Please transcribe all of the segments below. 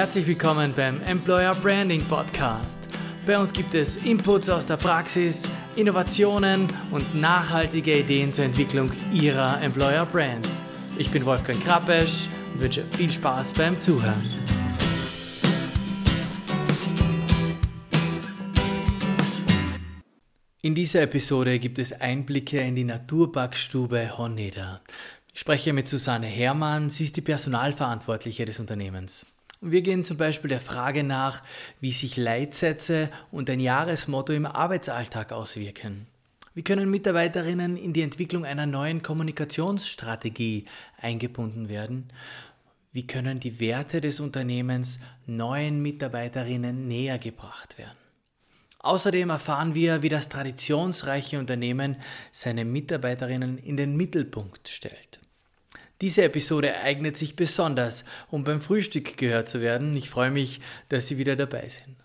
Herzlich willkommen beim Employer Branding Podcast. Bei uns gibt es Inputs aus der Praxis, Innovationen und nachhaltige Ideen zur Entwicklung Ihrer Employer Brand. Ich bin Wolfgang Krappesch und wünsche viel Spaß beim Zuhören. In dieser Episode gibt es Einblicke in die Naturbackstube Honeda. Ich spreche mit Susanne Herrmann, sie ist die Personalverantwortliche des Unternehmens. Wir gehen zum Beispiel der Frage nach, wie sich Leitsätze und ein Jahresmotto im Arbeitsalltag auswirken. Wie können Mitarbeiterinnen in die Entwicklung einer neuen Kommunikationsstrategie eingebunden werden? Wie können die Werte des Unternehmens neuen Mitarbeiterinnen näher gebracht werden? Außerdem erfahren wir, wie das traditionsreiche Unternehmen seine Mitarbeiterinnen in den Mittelpunkt stellt. Diese Episode eignet sich besonders, um beim Frühstück gehört zu werden. Ich freue mich, dass Sie wieder dabei sind.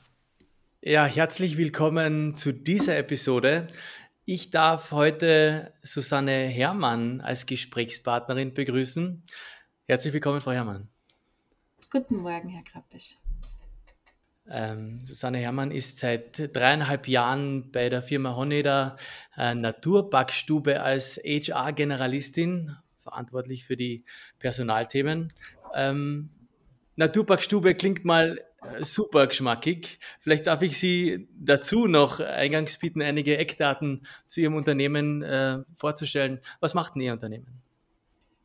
Ja, herzlich willkommen zu dieser Episode. Ich darf heute Susanne Herrmann als Gesprächspartnerin begrüßen. Herzlich willkommen, Frau Herrmann. Guten Morgen, Herr Krappisch. Ähm, Susanne Herrmann ist seit dreieinhalb Jahren bei der Firma Honeda äh, Naturbackstube als HR-Generalistin verantwortlich für die Personalthemen. Ähm, Naturparkstube klingt mal äh, super geschmackig. Vielleicht darf ich Sie dazu noch eingangs bitten, einige Eckdaten zu Ihrem Unternehmen äh, vorzustellen. Was macht denn Ihr Unternehmen?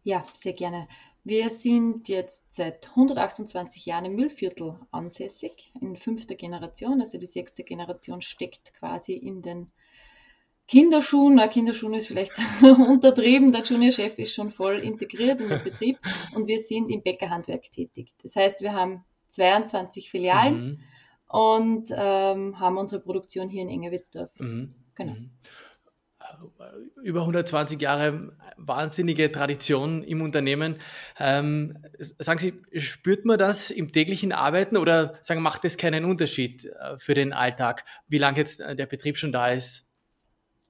Ja, sehr gerne. Wir sind jetzt seit 128 Jahren im Müllviertel ansässig, in fünfter Generation. Also die sechste Generation steckt quasi in den Kinderschuhen, na, Kinderschuhen ist vielleicht untertrieben, der Juniorchef ist schon voll integriert in den Betrieb und wir sind im Bäckerhandwerk tätig. Das heißt, wir haben 22 Filialen mhm. und ähm, haben unsere Produktion hier in Engerwitzdorf. Mhm. Genau. Mhm. Über 120 Jahre wahnsinnige Tradition im Unternehmen. Ähm, sagen Sie, spürt man das im täglichen Arbeiten oder sagen, macht es keinen Unterschied äh, für den Alltag, wie lange jetzt äh, der Betrieb schon da ist?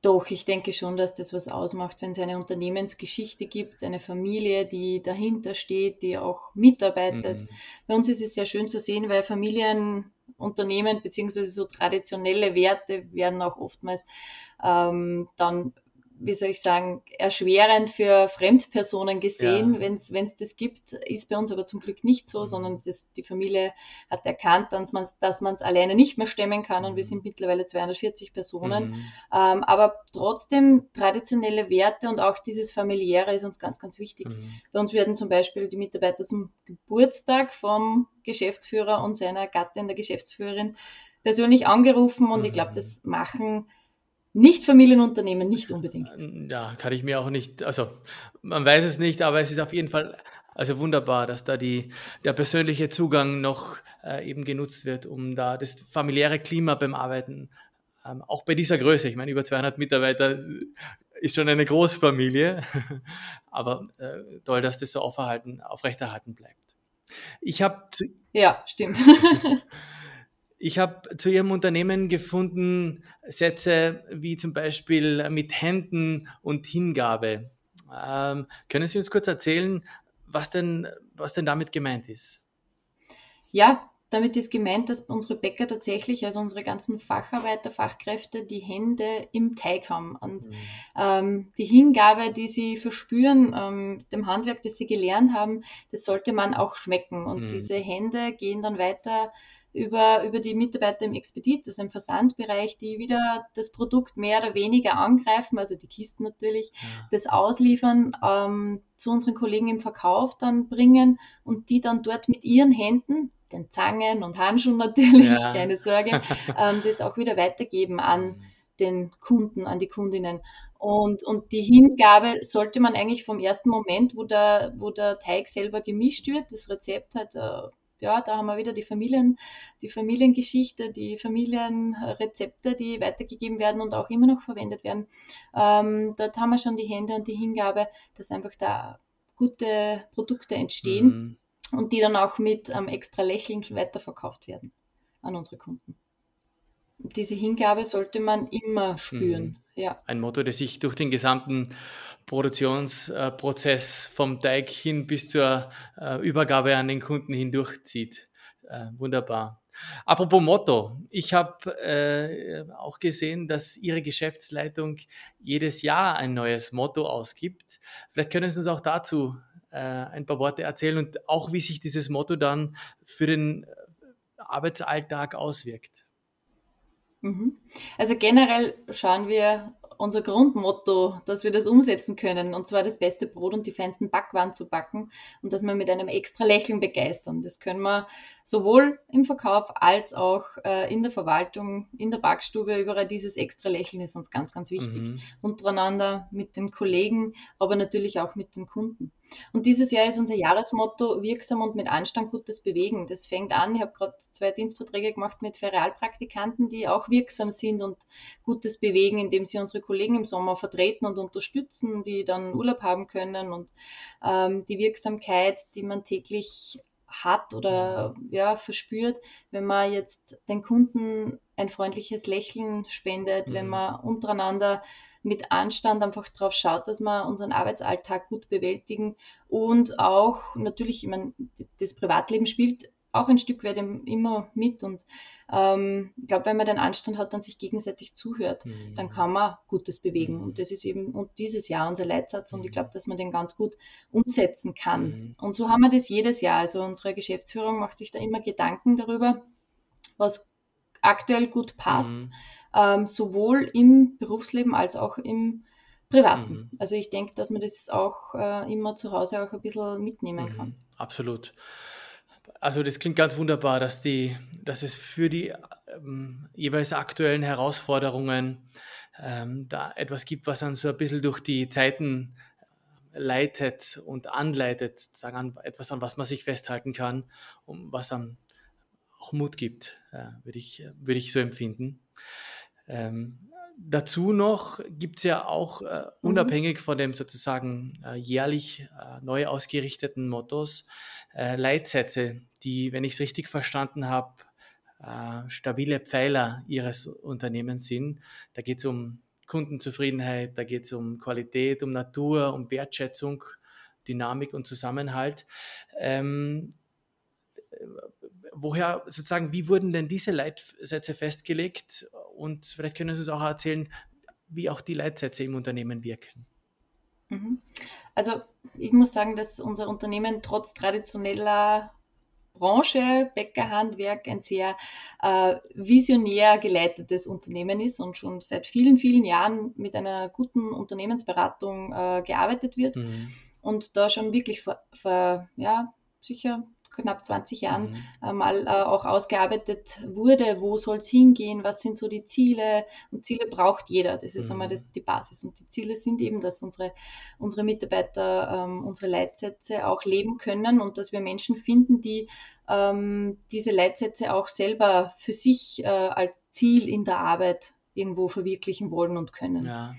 Doch, ich denke schon, dass das was ausmacht, wenn es eine Unternehmensgeschichte gibt, eine Familie, die dahinter steht, die auch mitarbeitet. Mhm. Bei uns ist es sehr schön zu sehen, weil Familienunternehmen beziehungsweise so traditionelle Werte werden auch oftmals ähm, dann wie soll ich sagen, erschwerend für Fremdpersonen gesehen, ja. wenn es das gibt, ist bei uns aber zum Glück nicht so, mhm. sondern das, die Familie hat erkannt, dass man dass es alleine nicht mehr stemmen kann und wir mhm. sind mittlerweile 240 Personen. Mhm. Ähm, aber trotzdem traditionelle Werte und auch dieses familiäre ist uns ganz, ganz wichtig. Mhm. Bei uns werden zum Beispiel die Mitarbeiter zum Geburtstag vom Geschäftsführer und seiner Gattin, der Geschäftsführerin, persönlich angerufen und ich glaube, mhm. das machen nicht Familienunternehmen, nicht unbedingt. Ja, kann ich mir auch nicht, also man weiß es nicht, aber es ist auf jeden Fall also wunderbar, dass da die, der persönliche Zugang noch äh, eben genutzt wird, um da das familiäre Klima beim Arbeiten, ähm, auch bei dieser Größe, ich meine über 200 Mitarbeiter ist schon eine Großfamilie, aber äh, toll, dass das so aufrechterhalten bleibt. Ich habe ja stimmt. Ich habe zu Ihrem Unternehmen gefunden Sätze wie zum Beispiel mit Händen und Hingabe. Ähm, können Sie uns kurz erzählen, was denn, was denn damit gemeint ist? Ja, damit ist gemeint, dass unsere Bäcker tatsächlich, also unsere ganzen Facharbeiter, Fachkräfte, die Hände im Teig haben. Und mhm. ähm, die Hingabe, die sie verspüren, ähm, dem Handwerk, das sie gelernt haben, das sollte man auch schmecken. Und mhm. diese Hände gehen dann weiter über, über die Mitarbeiter im Expedit, also im Versandbereich, die wieder das Produkt mehr oder weniger angreifen, also die Kisten natürlich, ja. das ausliefern, ähm, zu unseren Kollegen im Verkauf dann bringen und die dann dort mit ihren Händen, den Zangen und Handschuhen natürlich, ja. keine Sorge, ähm, das auch wieder weitergeben an mhm. den Kunden, an die Kundinnen. Und, und die Hingabe sollte man eigentlich vom ersten Moment, wo der, wo der Teig selber gemischt wird, das Rezept hat äh, ja, da haben wir wieder die Familien, die Familiengeschichte, die Familienrezepte, die weitergegeben werden und auch immer noch verwendet werden. Ähm, dort haben wir schon die Hände und die Hingabe, dass einfach da gute Produkte entstehen mhm. und die dann auch mit ähm, extra Lächeln weiterverkauft werden an unsere Kunden. Und diese Hingabe sollte man immer spüren. Mhm. Ja. Ein Motto, das sich durch den gesamten Produktionsprozess vom Teig hin bis zur äh, Übergabe an den Kunden hindurchzieht. Äh, wunderbar. Apropos Motto, ich habe äh, auch gesehen, dass Ihre Geschäftsleitung jedes Jahr ein neues Motto ausgibt. Vielleicht können Sie uns auch dazu äh, ein paar Worte erzählen und auch, wie sich dieses Motto dann für den Arbeitsalltag auswirkt. Mhm. Also generell schauen wir unser Grundmotto, dass wir das umsetzen können, und zwar das beste Brot und die feinsten Backwaren zu backen und dass wir mit einem extra Lächeln begeistern. Das können wir sowohl im Verkauf als auch äh, in der Verwaltung, in der Backstube. Überall dieses extra Lächeln ist uns ganz, ganz wichtig. Mhm. Untereinander, mit den Kollegen, aber natürlich auch mit den Kunden. Und dieses Jahr ist unser Jahresmotto wirksam und mit Anstand Gutes bewegen. Das fängt an, ich habe gerade zwei Dienstverträge gemacht mit Ferialpraktikanten, die auch wirksam sind und Gutes bewegen, indem sie unsere Kollegen im Sommer vertreten und unterstützen, die dann Urlaub haben können und ähm, die Wirksamkeit, die man täglich hat oder ja, verspürt, wenn man jetzt den Kunden ein freundliches Lächeln spendet, mhm. wenn man untereinander mit Anstand einfach darauf schaut, dass wir unseren Arbeitsalltag gut bewältigen und auch natürlich, ich meine, das Privatleben spielt auch ein Stück weit immer mit und ähm, ich glaube, wenn man den Anstand hat und sich gegenseitig zuhört, mhm. dann kann man Gutes bewegen. Mhm. Und das ist eben und dieses Jahr unser Leitsatz und ich glaube, dass man den ganz gut umsetzen kann. Mhm. Und so haben wir das jedes Jahr. Also unsere Geschäftsführung macht sich da immer Gedanken darüber, was aktuell gut passt. Ähm, sowohl im Berufsleben als auch im Privaten. Mhm. Also ich denke, dass man das auch äh, immer zu Hause auch ein bisschen mitnehmen mhm. kann. Absolut. Also das klingt ganz wunderbar, dass, die, dass es für die ähm, jeweils aktuellen Herausforderungen ähm, da etwas gibt, was dann so ein bisschen durch die Zeiten leitet und anleitet, sagen an, etwas, an was man sich festhalten kann, um was einem auch Mut gibt, äh, würde ich, würd ich so empfinden. Ähm, dazu noch gibt es ja auch äh, mhm. unabhängig von dem sozusagen äh, jährlich äh, neu ausgerichteten Mottos äh, Leitsätze, die, wenn ich es richtig verstanden habe, äh, stabile Pfeiler ihres Unternehmens sind. Da geht es um Kundenzufriedenheit, da geht es um Qualität, um Natur, um Wertschätzung, Dynamik und Zusammenhalt. Ähm, woher sozusagen, wie wurden denn diese Leitsätze festgelegt? Und vielleicht können Sie uns auch erzählen, wie auch die Leitsätze im Unternehmen wirken. Mhm. Also ich muss sagen, dass unser Unternehmen trotz traditioneller Branche, Bäckerhandwerk, ein sehr äh, visionär geleitetes Unternehmen ist und schon seit vielen, vielen Jahren mit einer guten Unternehmensberatung äh, gearbeitet wird. Mhm. Und da schon wirklich vor, vor ja, sicher knapp 20 Jahren mhm. äh, mal äh, auch ausgearbeitet wurde, wo soll es hingehen, was sind so die Ziele und Ziele braucht jeder, das ist mhm. einmal das, die Basis und die Ziele sind eben, dass unsere, unsere Mitarbeiter ähm, unsere Leitsätze auch leben können und dass wir Menschen finden, die ähm, diese Leitsätze auch selber für sich äh, als Ziel in der Arbeit irgendwo verwirklichen wollen und können. Ja.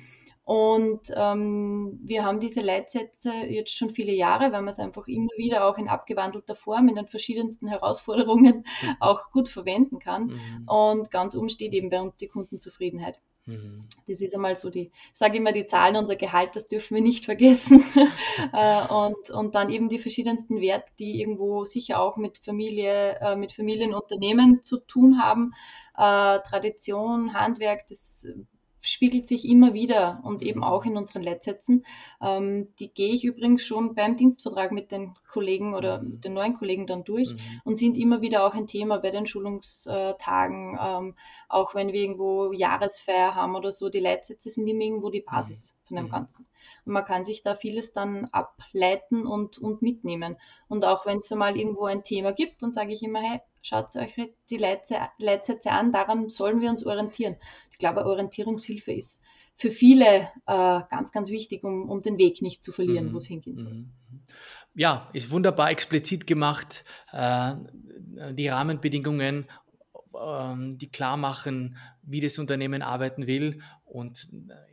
Und ähm, wir haben diese Leitsätze jetzt schon viele Jahre, weil wir es einfach immer wieder auch in abgewandelter Form in den verschiedensten Herausforderungen mhm. auch gut verwenden kann. Mhm. Und ganz oben steht eben bei uns die Kundenzufriedenheit. Mhm. Das ist einmal so die, ich sage immer die Zahlen, unser Gehalt, das dürfen wir nicht vergessen. Äh, und, und dann eben die verschiedensten Werte, die irgendwo sicher auch mit Familie, äh, mit Familienunternehmen zu tun haben. Äh, Tradition, Handwerk, das spiegelt sich immer wieder und eben auch in unseren Leitsätzen. Ähm, die gehe ich übrigens schon beim Dienstvertrag mit den Kollegen oder mhm. den neuen Kollegen dann durch mhm. und sind immer wieder auch ein Thema bei den Schulungstagen, ähm, auch wenn wir irgendwo Jahresfeier haben oder so. Die Leitsätze sind immer irgendwo die Basis mhm. von dem mhm. Ganzen. Und man kann sich da vieles dann ableiten und, und mitnehmen. Und auch wenn es mal irgendwo ein Thema gibt, dann sage ich immer, hey, schaut euch die Leitsätze an, daran sollen wir uns orientieren. Ich glaube, Orientierungshilfe ist für viele äh, ganz, ganz wichtig, um, um den Weg nicht zu verlieren, mhm. wo es hingehen soll. Mhm. Ja, ist wunderbar explizit gemacht. Äh, die Rahmenbedingungen, äh, die klar machen, wie das Unternehmen arbeiten will. Und äh,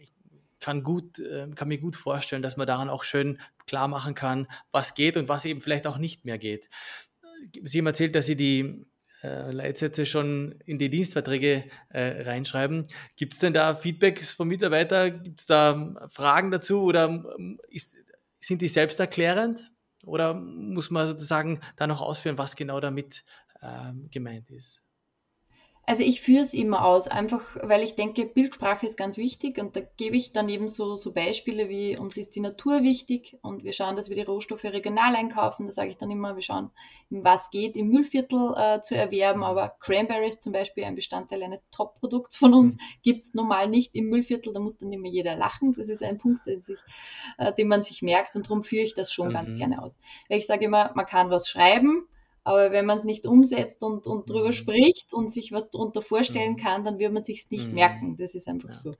kann, gut, äh, kann mir gut vorstellen, dass man daran auch schön klar machen kann, was geht und was eben vielleicht auch nicht mehr geht. Sie haben erzählt, dass Sie die äh, Leitsätze schon in die Dienstverträge äh, reinschreiben. Gibt es denn da Feedbacks von Mitarbeitern? Gibt es da Fragen dazu oder ähm, ist, sind die selbsterklärend? Oder muss man sozusagen da noch ausführen, was genau damit ähm, gemeint ist? Also ich führe es immer aus, einfach weil ich denke, Bildsprache ist ganz wichtig und da gebe ich dann eben so, so Beispiele wie uns ist die Natur wichtig und wir schauen, dass wir die Rohstoffe regional einkaufen. Da sage ich dann immer, wir schauen, was geht im Müllviertel äh, zu erwerben, aber Cranberries zum Beispiel, ein Bestandteil eines Top-Produkts von uns, mhm. gibt es normal nicht im Müllviertel, da muss dann immer jeder lachen. Das ist ein Punkt, den, sich, äh, den man sich merkt und darum führe ich das schon mhm. ganz gerne aus. Weil ich sage immer, man kann was schreiben, aber wenn man es nicht umsetzt und, und drüber mhm. spricht und sich was darunter vorstellen mhm. kann, dann wird man sich nicht mhm. merken. Das ist einfach ja. so.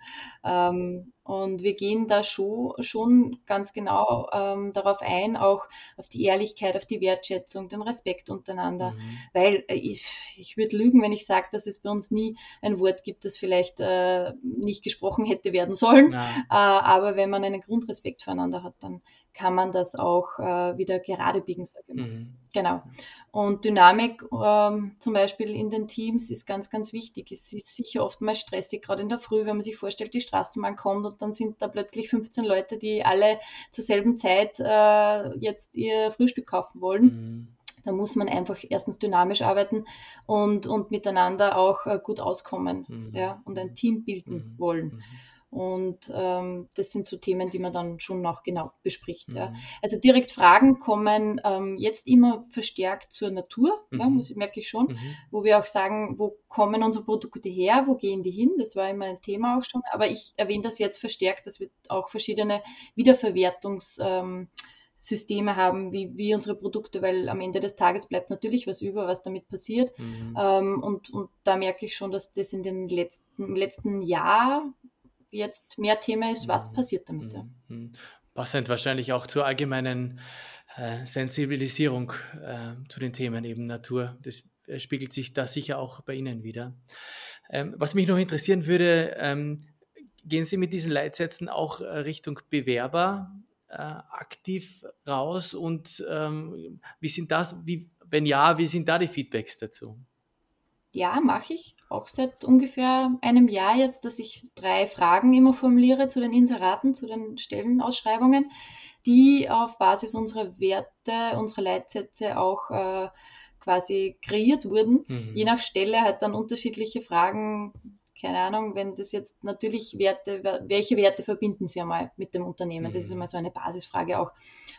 Ähm, und wir gehen da schon, schon ganz genau ähm, darauf ein, auch auf die Ehrlichkeit, auf die Wertschätzung, den Respekt untereinander. Mhm. Weil äh, ich, ich würde lügen, wenn ich sage, dass es bei uns nie ein Wort gibt, das vielleicht äh, nicht gesprochen hätte werden sollen. Äh, aber wenn man einen Grundrespekt füreinander hat, dann kann man das auch äh, wieder gerade biegen. Mhm. Genau. Und Dynamik ähm, zum Beispiel in den Teams ist ganz, ganz wichtig. Es ist sicher oftmals stressig, gerade in der Früh, wenn man sich vorstellt, die Straßenbahn kommt und dann sind da plötzlich 15 Leute, die alle zur selben Zeit äh, jetzt ihr Frühstück kaufen wollen. Mhm. Da muss man einfach erstens dynamisch arbeiten und, und miteinander auch äh, gut auskommen mhm. ja, und ein Team bilden mhm. wollen. Und ähm, das sind so Themen, die man dann schon noch genau bespricht. Mhm. Ja. Also direkt Fragen kommen ähm, jetzt immer verstärkt zur Natur, mhm. ja, muss, merke ich schon, mhm. wo wir auch sagen, wo kommen unsere Produkte her, wo gehen die hin, das war immer ein Thema auch schon, aber ich erwähne das jetzt verstärkt, dass wir auch verschiedene Wiederverwertungssysteme ähm, haben, wie, wie unsere Produkte, weil am Ende des Tages bleibt natürlich was über, was damit passiert. Mhm. Ähm, und, und da merke ich schon, dass das in den letzten, im letzten Jahr jetzt mehr Thema ist, was mhm. passiert damit. Ja. Mhm. Passend wahrscheinlich auch zur allgemeinen äh, Sensibilisierung äh, zu den Themen eben Natur. Das äh, spiegelt sich da sicher auch bei Ihnen wieder. Ähm, was mich noch interessieren würde, ähm, gehen Sie mit diesen Leitsätzen auch äh, Richtung Bewerber äh, aktiv raus und ähm, wie sind das, wie, wenn ja, wie sind da die Feedbacks dazu? Ja, mache ich. Auch seit ungefähr einem Jahr jetzt, dass ich drei Fragen immer formuliere zu den Inseraten, zu den Stellenausschreibungen, die auf Basis unserer Werte, unserer Leitsätze auch äh, quasi kreiert wurden. Mhm. Je nach Stelle hat dann unterschiedliche Fragen keine Ahnung, wenn das jetzt natürlich Werte, welche Werte verbinden Sie einmal mit dem Unternehmen? Das ist mhm. immer so eine Basisfrage auch.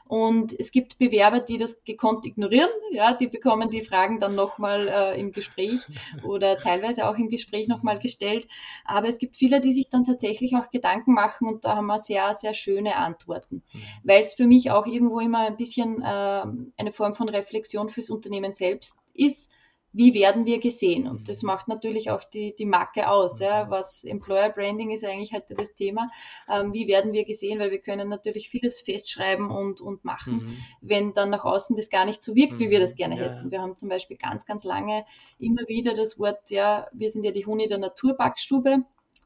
Und es gibt Bewerber, die das gekonnt ignorieren, ja, die bekommen die Fragen dann nochmal äh, im Gespräch oder teilweise auch im Gespräch nochmal gestellt. Aber es gibt viele, die sich dann tatsächlich auch Gedanken machen und da haben wir sehr, sehr schöne Antworten, mhm. weil es für mich auch irgendwo immer ein bisschen äh, eine Form von Reflexion fürs Unternehmen selbst ist wie werden wir gesehen? Und das mhm. macht natürlich auch die, die Marke aus. Ja? Mhm. Was Employer Branding ist eigentlich heute das Thema. Ähm, wie werden wir gesehen? Weil wir können natürlich vieles festschreiben und, und machen, mhm. wenn dann nach außen das gar nicht so wirkt, mhm. wie wir das mhm. gerne ja. hätten. Wir haben zum Beispiel ganz, ganz lange immer wieder das Wort, ja, wir sind ja die Huni der Naturbackstube.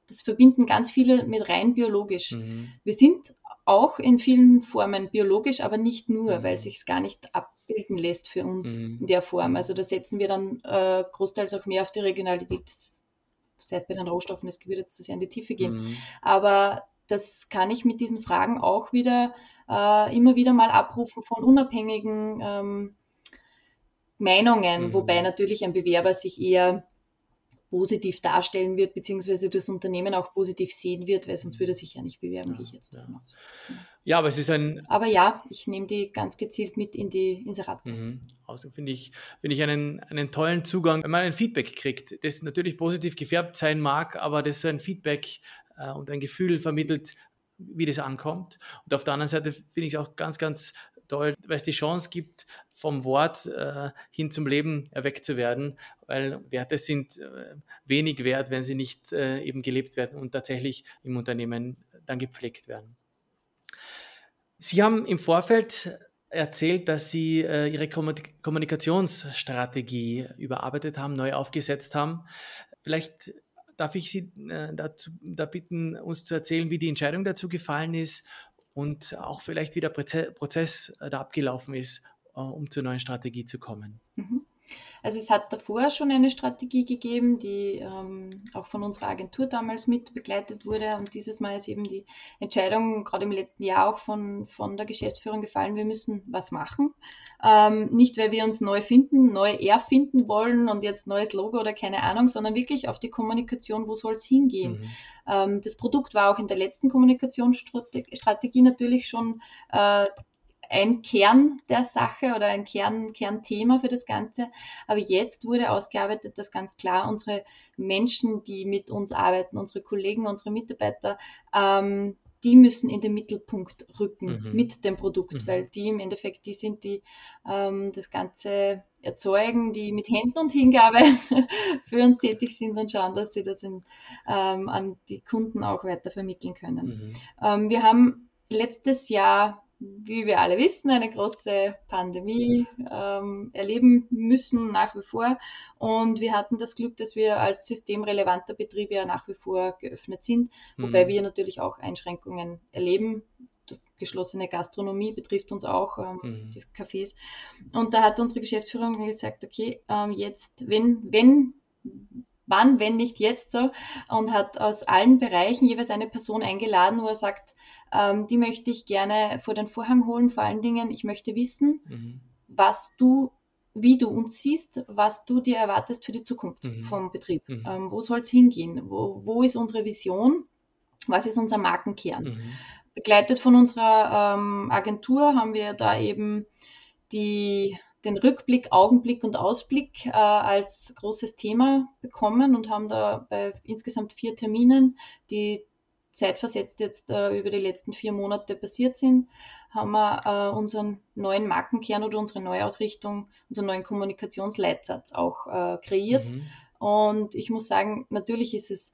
Das verbinden ganz viele mit rein biologisch. Mhm. Wir sind auch in vielen Formen biologisch, aber nicht nur, weil sich es gar nicht ab abbilden lässt für uns mhm. in der Form. Also da setzen wir dann äh, großteils auch mehr auf die Regionalität. Das heißt, bei den Rohstoffen, es wird jetzt zu sehr in die Tiefe gehen. Mhm. Aber das kann ich mit diesen Fragen auch wieder äh, immer wieder mal abrufen von unabhängigen ähm, Meinungen, mhm. wobei natürlich ein Bewerber sich eher positiv darstellen wird, beziehungsweise das Unternehmen auch positiv sehen wird, weil sonst würde er sich ja nicht bewerben, ja, gehe ich jetzt ja. aus. Ja, aber es ist ein. Aber ja, ich nehme die ganz gezielt mit in die Inserate. Mhm. Also finde ich, finde ich einen, einen tollen Zugang, wenn man ein Feedback kriegt, das natürlich positiv gefärbt sein mag, aber das so ein Feedback äh, und ein Gefühl vermittelt, wie das ankommt. Und auf der anderen Seite finde ich es auch ganz, ganz toll, weil es die Chance gibt, vom Wort äh, hin zum Leben erweckt zu werden, weil Werte sind äh, wenig wert, wenn sie nicht äh, eben gelebt werden und tatsächlich im Unternehmen dann gepflegt werden. Sie haben im Vorfeld erzählt, dass Sie äh, Ihre Kommunikationsstrategie überarbeitet haben, neu aufgesetzt haben. Vielleicht darf ich Sie äh, dazu da bitten, uns zu erzählen, wie die Entscheidung dazu gefallen ist und auch vielleicht wie der Prozess äh, da abgelaufen ist, äh, um zur neuen Strategie zu kommen. Mhm. Also es hat davor schon eine Strategie gegeben, die ähm, auch von unserer Agentur damals mit begleitet wurde. Und dieses Mal ist eben die Entscheidung gerade im letzten Jahr auch von, von der Geschäftsführung gefallen, wir müssen was machen. Ähm, nicht, weil wir uns neu finden, neu erfinden wollen und jetzt neues Logo oder keine Ahnung, sondern wirklich auf die Kommunikation, wo soll es hingehen. Mhm. Ähm, das Produkt war auch in der letzten Kommunikationsstrategie natürlich schon äh, ein Kern der Sache oder ein Kern, Kernthema für das Ganze. Aber jetzt wurde ausgearbeitet, dass ganz klar unsere Menschen, die mit uns arbeiten, unsere Kollegen, unsere Mitarbeiter, ähm, die müssen in den Mittelpunkt rücken mhm. mit dem Produkt, mhm. weil die im Endeffekt die sind, die ähm, das Ganze erzeugen, die mit Händen und Hingabe für uns tätig sind und schauen, dass sie das in, ähm, an die Kunden auch weiter vermitteln können. Mhm. Ähm, wir haben letztes Jahr wie wir alle wissen, eine große Pandemie ähm, erleben müssen nach wie vor. Und wir hatten das Glück, dass wir als systemrelevanter Betrieb ja nach wie vor geöffnet sind, wobei mhm. wir natürlich auch Einschränkungen erleben. Die geschlossene Gastronomie betrifft uns auch, ähm, mhm. die Cafés. Und da hat unsere Geschäftsführung gesagt, okay, ähm, jetzt, wenn, wenn wann, wenn nicht jetzt so, und hat aus allen Bereichen jeweils eine Person eingeladen, wo er sagt, ähm, die möchte ich gerne vor den Vorhang holen. Vor allen Dingen, ich möchte wissen, mhm. was du, wie du uns siehst, was du dir erwartest für die Zukunft mhm. vom Betrieb. Mhm. Ähm, wo soll es hingehen? Wo, wo ist unsere Vision? Was ist unser Markenkern? Mhm. Begleitet von unserer ähm, Agentur haben wir da eben die den Rückblick, Augenblick und Ausblick äh, als großes Thema bekommen und haben da bei insgesamt vier Terminen, die zeitversetzt jetzt äh, über die letzten vier Monate passiert sind, haben wir äh, unseren neuen Markenkern oder unsere Neuausrichtung, unseren neuen Kommunikationsleitsatz auch äh, kreiert. Mhm. Und ich muss sagen, natürlich ist es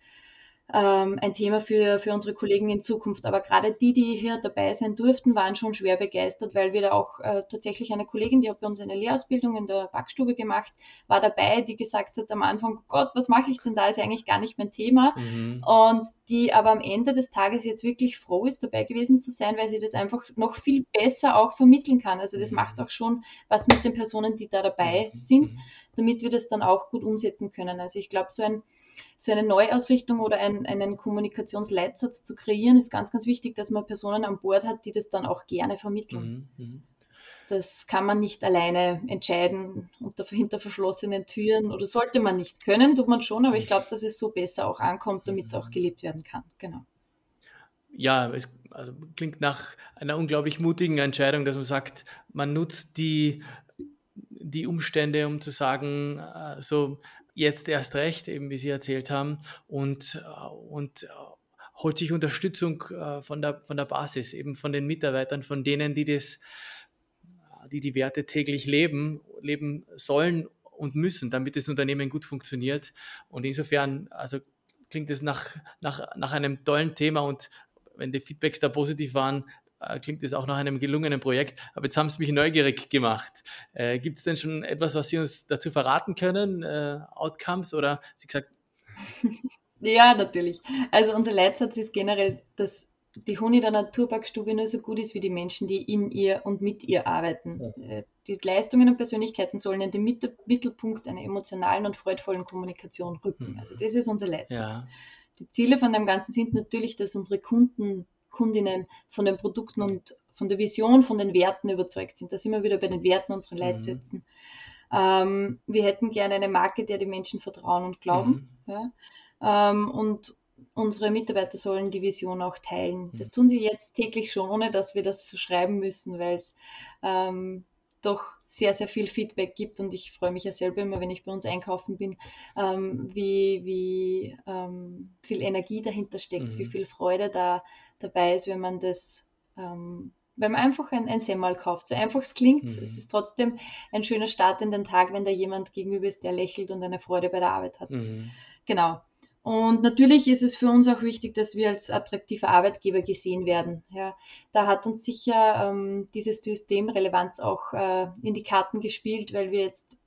ähm, ein Thema für, für unsere Kollegen in Zukunft. Aber gerade die, die hier dabei sein durften, waren schon schwer begeistert, weil wir da auch äh, tatsächlich eine Kollegin, die hat bei uns eine Lehrausbildung in der Backstube gemacht, war dabei, die gesagt hat am Anfang, Gott, was mache ich denn da? Ist ja eigentlich gar nicht mein Thema. Mhm. Und die aber am Ende des Tages jetzt wirklich froh ist, dabei gewesen zu sein, weil sie das einfach noch viel besser auch vermitteln kann. Also das mhm. macht auch schon was mit den Personen, die da dabei mhm. sind, mhm. damit wir das dann auch gut umsetzen können. Also ich glaube, so ein so eine Neuausrichtung oder ein, einen Kommunikationsleitsatz zu kreieren, ist ganz, ganz wichtig, dass man Personen an Bord hat, die das dann auch gerne vermitteln. Mhm, mhm. Das kann man nicht alleine entscheiden unter hinter verschlossenen Türen oder sollte man nicht können, tut man schon, aber ich glaube, dass es so besser auch ankommt, damit es auch gelebt werden kann. Genau. Ja, es also klingt nach einer unglaublich mutigen Entscheidung, dass man sagt, man nutzt die, die Umstände, um zu sagen, äh, so jetzt erst recht, eben wie Sie erzählt haben, und, äh, und äh, holt sich Unterstützung äh, von der, von der Basis, eben von den Mitarbeitern, von denen, die das, die die Werte täglich leben, leben sollen und müssen, damit das Unternehmen gut funktioniert. Und insofern, also klingt es nach, nach, nach einem tollen Thema und wenn die Feedbacks da positiv waren, klingt es auch nach einem gelungenen Projekt. Aber jetzt haben Sie mich neugierig gemacht. Äh, Gibt es denn schon etwas, was Sie uns dazu verraten können? Äh, Outcomes oder Sie gesagt? Ja, natürlich. Also unser Leitsatz ist generell, dass die Honig der Naturparkstube nur so gut ist wie die Menschen, die in ihr und mit ihr arbeiten. Ja. Äh, die Leistungen und Persönlichkeiten sollen in den Mittelpunkt einer emotionalen und freudvollen Kommunikation rücken. Mhm. Also das ist unser Leitsatz. Ja. Die Ziele von dem Ganzen sind natürlich, dass unsere Kunden Kundinnen von den Produkten und von der Vision, von den Werten überzeugt sind. Da sind wir wieder bei den Werten unserer mhm. Leitsätzen. Mhm. Ähm, wir hätten gerne eine Marke, der die Menschen vertrauen und glauben. Mhm. Ja? Ähm, und unsere Mitarbeiter sollen die Vision auch teilen. Mhm. Das tun sie jetzt täglich schon, ohne dass wir das so schreiben müssen, weil es ähm, doch sehr, sehr viel Feedback gibt und ich freue mich ja selber immer, wenn ich bei uns einkaufen bin, ähm, wie, wie ähm, viel Energie dahinter steckt, mhm. wie viel Freude da dabei ist, wenn man das, ähm, wenn man einfach ein, ein Semmel kauft. So einfach es klingt, mhm. es ist trotzdem ein schöner Start in den Tag, wenn da jemand gegenüber ist, der lächelt und eine Freude bei der Arbeit hat. Mhm. Genau. Und natürlich ist es für uns auch wichtig, dass wir als attraktiver Arbeitgeber gesehen werden. Ja, da hat uns sicher ähm, dieses System Relevanz auch äh, in die Karten gespielt, weil wir jetzt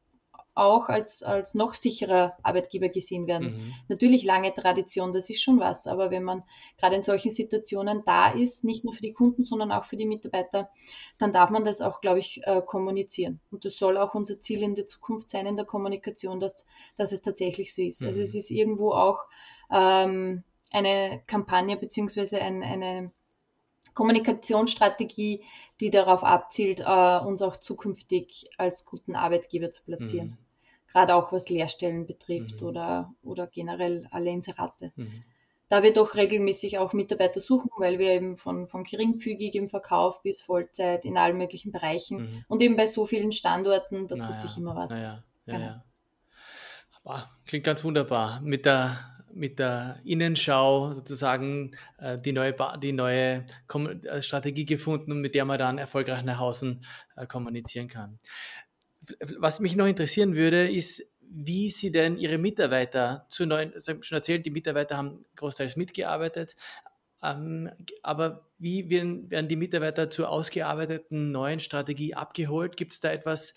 auch als, als noch sicherer Arbeitgeber gesehen werden. Mhm. Natürlich lange Tradition, das ist schon was, aber wenn man gerade in solchen Situationen da ist, nicht nur für die Kunden, sondern auch für die Mitarbeiter, dann darf man das auch, glaube ich, äh, kommunizieren. Und das soll auch unser Ziel in der Zukunft sein, in der Kommunikation, dass, dass es tatsächlich so ist. Also mhm. Also es ist irgendwo auch ähm, eine Kampagne beziehungsweise ein, eine Kommunikationsstrategie, die darauf abzielt, äh, uns auch zukünftig als guten Arbeitgeber zu platzieren. Gerade auch was Lehrstellen betrifft mhm. oder, oder generell alle Inserate. Mhm. Da wir doch regelmäßig auch Mitarbeiter suchen, weil wir eben von, von geringfügig im Verkauf bis Vollzeit in allen möglichen Bereichen mhm. und eben bei so vielen Standorten, da naja, tut sich immer was. Naja, ja, genau. ja. Klingt ganz wunderbar. Mit der mit der Innenschau sozusagen äh, die neue, die neue äh, Strategie gefunden, mit der man dann erfolgreich nach außen äh, kommunizieren kann. Was mich noch interessieren würde, ist, wie Sie denn Ihre Mitarbeiter zu neuen, habe schon erzählt, die Mitarbeiter haben großteils mitgearbeitet, ähm, aber wie werden, werden die Mitarbeiter zur ausgearbeiteten neuen Strategie abgeholt? Gibt es da etwas,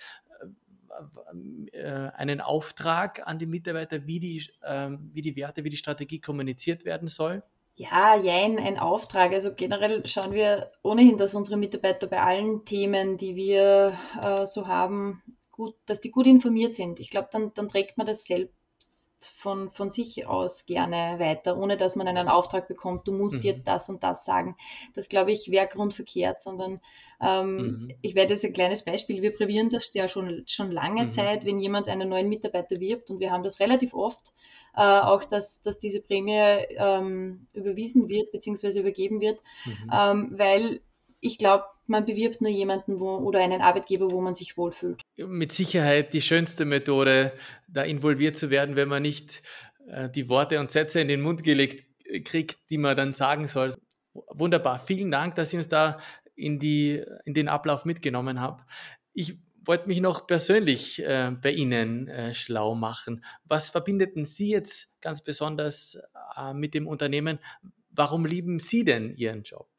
äh, einen Auftrag an die Mitarbeiter, wie die, ähm, wie die Werte, wie die Strategie kommuniziert werden soll? Ja, jein, ein Auftrag. Also generell schauen wir ohnehin, dass unsere Mitarbeiter bei allen Themen, die wir äh, so haben, gut, dass die gut informiert sind. Ich glaube, dann, dann trägt man das selbst von, von sich aus gerne weiter, ohne dass man einen Auftrag bekommt, du musst mhm. jetzt das und das sagen. Das glaube ich wäre grundverkehrt, sondern ähm, mhm. ich werde jetzt ein kleines Beispiel. Wir prävieren das ja schon, schon lange mhm. Zeit, wenn jemand einen neuen Mitarbeiter wirbt und wir haben das relativ oft, äh, auch dass, dass diese Prämie ähm, überwiesen wird bzw. übergeben wird, mhm. ähm, weil ich glaube, man bewirbt nur jemanden wo, oder einen Arbeitgeber, wo man sich wohlfühlt. Mit Sicherheit die schönste Methode, da involviert zu werden, wenn man nicht äh, die Worte und Sätze in den Mund gelegt äh, kriegt, die man dann sagen soll. Wunderbar. Vielen Dank, dass Sie uns da in, die, in den Ablauf mitgenommen haben. Ich wollte mich noch persönlich äh, bei Ihnen äh, schlau machen. Was verbindeten Sie jetzt ganz besonders äh, mit dem Unternehmen? Warum lieben Sie denn Ihren Job?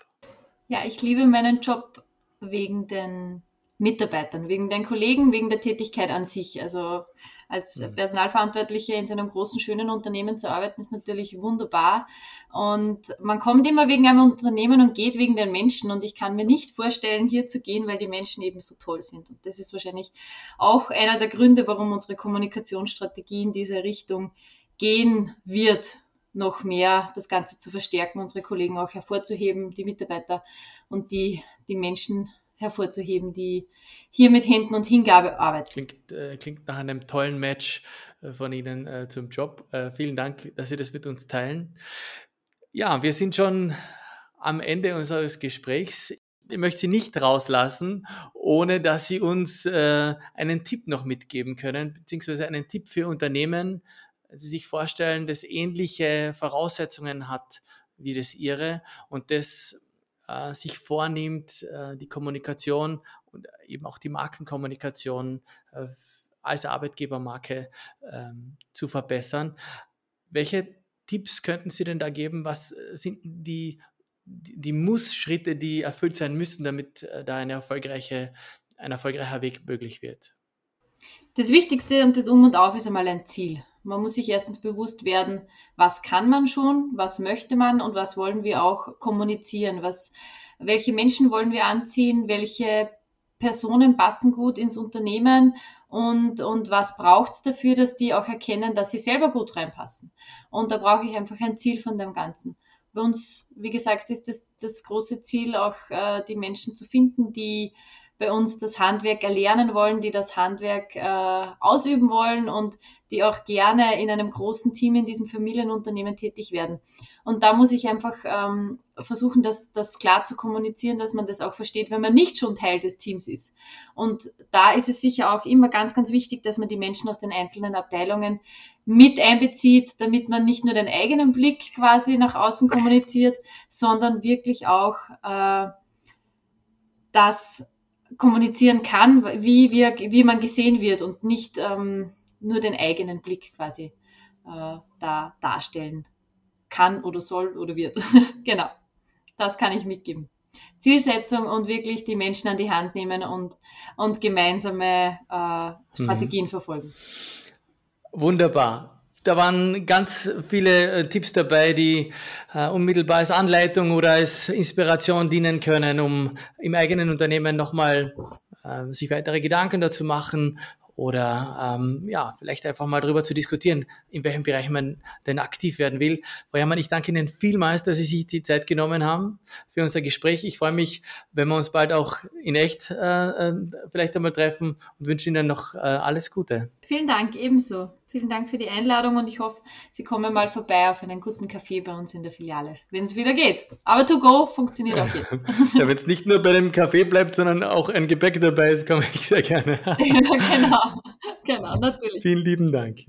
Ja, ich liebe meinen Job wegen den Mitarbeitern, wegen den Kollegen, wegen der Tätigkeit an sich. Also als mhm. Personalverantwortliche in so einem großen, schönen Unternehmen zu arbeiten, ist natürlich wunderbar. Und man kommt immer wegen einem Unternehmen und geht wegen den Menschen. Und ich kann mir nicht vorstellen, hier zu gehen, weil die Menschen eben so toll sind. Und das ist wahrscheinlich auch einer der Gründe, warum unsere Kommunikationsstrategie in diese Richtung gehen wird noch mehr das Ganze zu verstärken, unsere Kollegen auch hervorzuheben, die Mitarbeiter und die, die Menschen hervorzuheben, die hier mit Händen und Hingabe arbeiten. Klingt, äh, klingt nach einem tollen Match äh, von Ihnen äh, zum Job. Äh, vielen Dank, dass Sie das mit uns teilen. Ja, wir sind schon am Ende unseres Gesprächs. Ich möchte Sie nicht rauslassen, ohne dass Sie uns äh, einen Tipp noch mitgeben können, beziehungsweise einen Tipp für Unternehmen, Sie sich vorstellen, das ähnliche Voraussetzungen hat wie das ihre und das äh, sich vornimmt, äh, die Kommunikation und eben auch die Markenkommunikation äh, als Arbeitgebermarke ähm, zu verbessern. Welche Tipps könnten Sie denn da geben? Was sind die, die, die Muss-Schritte, die erfüllt sein müssen, damit äh, da eine erfolgreiche, ein erfolgreicher Weg möglich wird? Das Wichtigste und das Um und Auf ist einmal ein Ziel. Man muss sich erstens bewusst werden, was kann man schon, was möchte man und was wollen wir auch kommunizieren, was, welche Menschen wollen wir anziehen, welche Personen passen gut ins Unternehmen und, und was braucht es dafür, dass die auch erkennen, dass sie selber gut reinpassen. Und da brauche ich einfach ein Ziel von dem Ganzen. Bei uns, wie gesagt, ist das, das große Ziel auch, äh, die Menschen zu finden, die bei uns das Handwerk erlernen wollen, die das Handwerk äh, ausüben wollen und die auch gerne in einem großen Team in diesem Familienunternehmen tätig werden. Und da muss ich einfach ähm, versuchen, das, das klar zu kommunizieren, dass man das auch versteht, wenn man nicht schon Teil des Teams ist. Und da ist es sicher auch immer ganz, ganz wichtig, dass man die Menschen aus den einzelnen Abteilungen mit einbezieht, damit man nicht nur den eigenen Blick quasi nach außen kommuniziert, sondern wirklich auch äh, das kommunizieren kann, wie, wir, wie man gesehen wird und nicht ähm, nur den eigenen Blick quasi äh, da darstellen kann oder soll oder wird. genau, das kann ich mitgeben. Zielsetzung und wirklich die Menschen an die Hand nehmen und, und gemeinsame äh, Strategien mhm. verfolgen. Wunderbar. Da waren ganz viele äh, Tipps dabei, die äh, unmittelbar als Anleitung oder als Inspiration dienen können, um im eigenen Unternehmen nochmal äh, sich weitere Gedanken dazu machen oder ähm, ja, vielleicht einfach mal darüber zu diskutieren, in welchem Bereich man denn aktiv werden will. Frau Herrmann, ich danke Ihnen vielmals, dass Sie sich die Zeit genommen haben für unser Gespräch. Ich freue mich, wenn wir uns bald auch in echt äh, äh vielleicht einmal treffen und wünsche Ihnen noch äh, alles Gute. Vielen Dank, ebenso. Vielen Dank für die Einladung und ich hoffe, Sie kommen mal vorbei auf einen guten Kaffee bei uns in der Filiale, wenn es wieder geht. Aber to go funktioniert auch jetzt. ja, wenn es nicht nur bei dem Kaffee bleibt, sondern auch ein Gepäck dabei ist, komme ich sehr gerne. ja, genau, genau, natürlich. Vielen lieben Dank.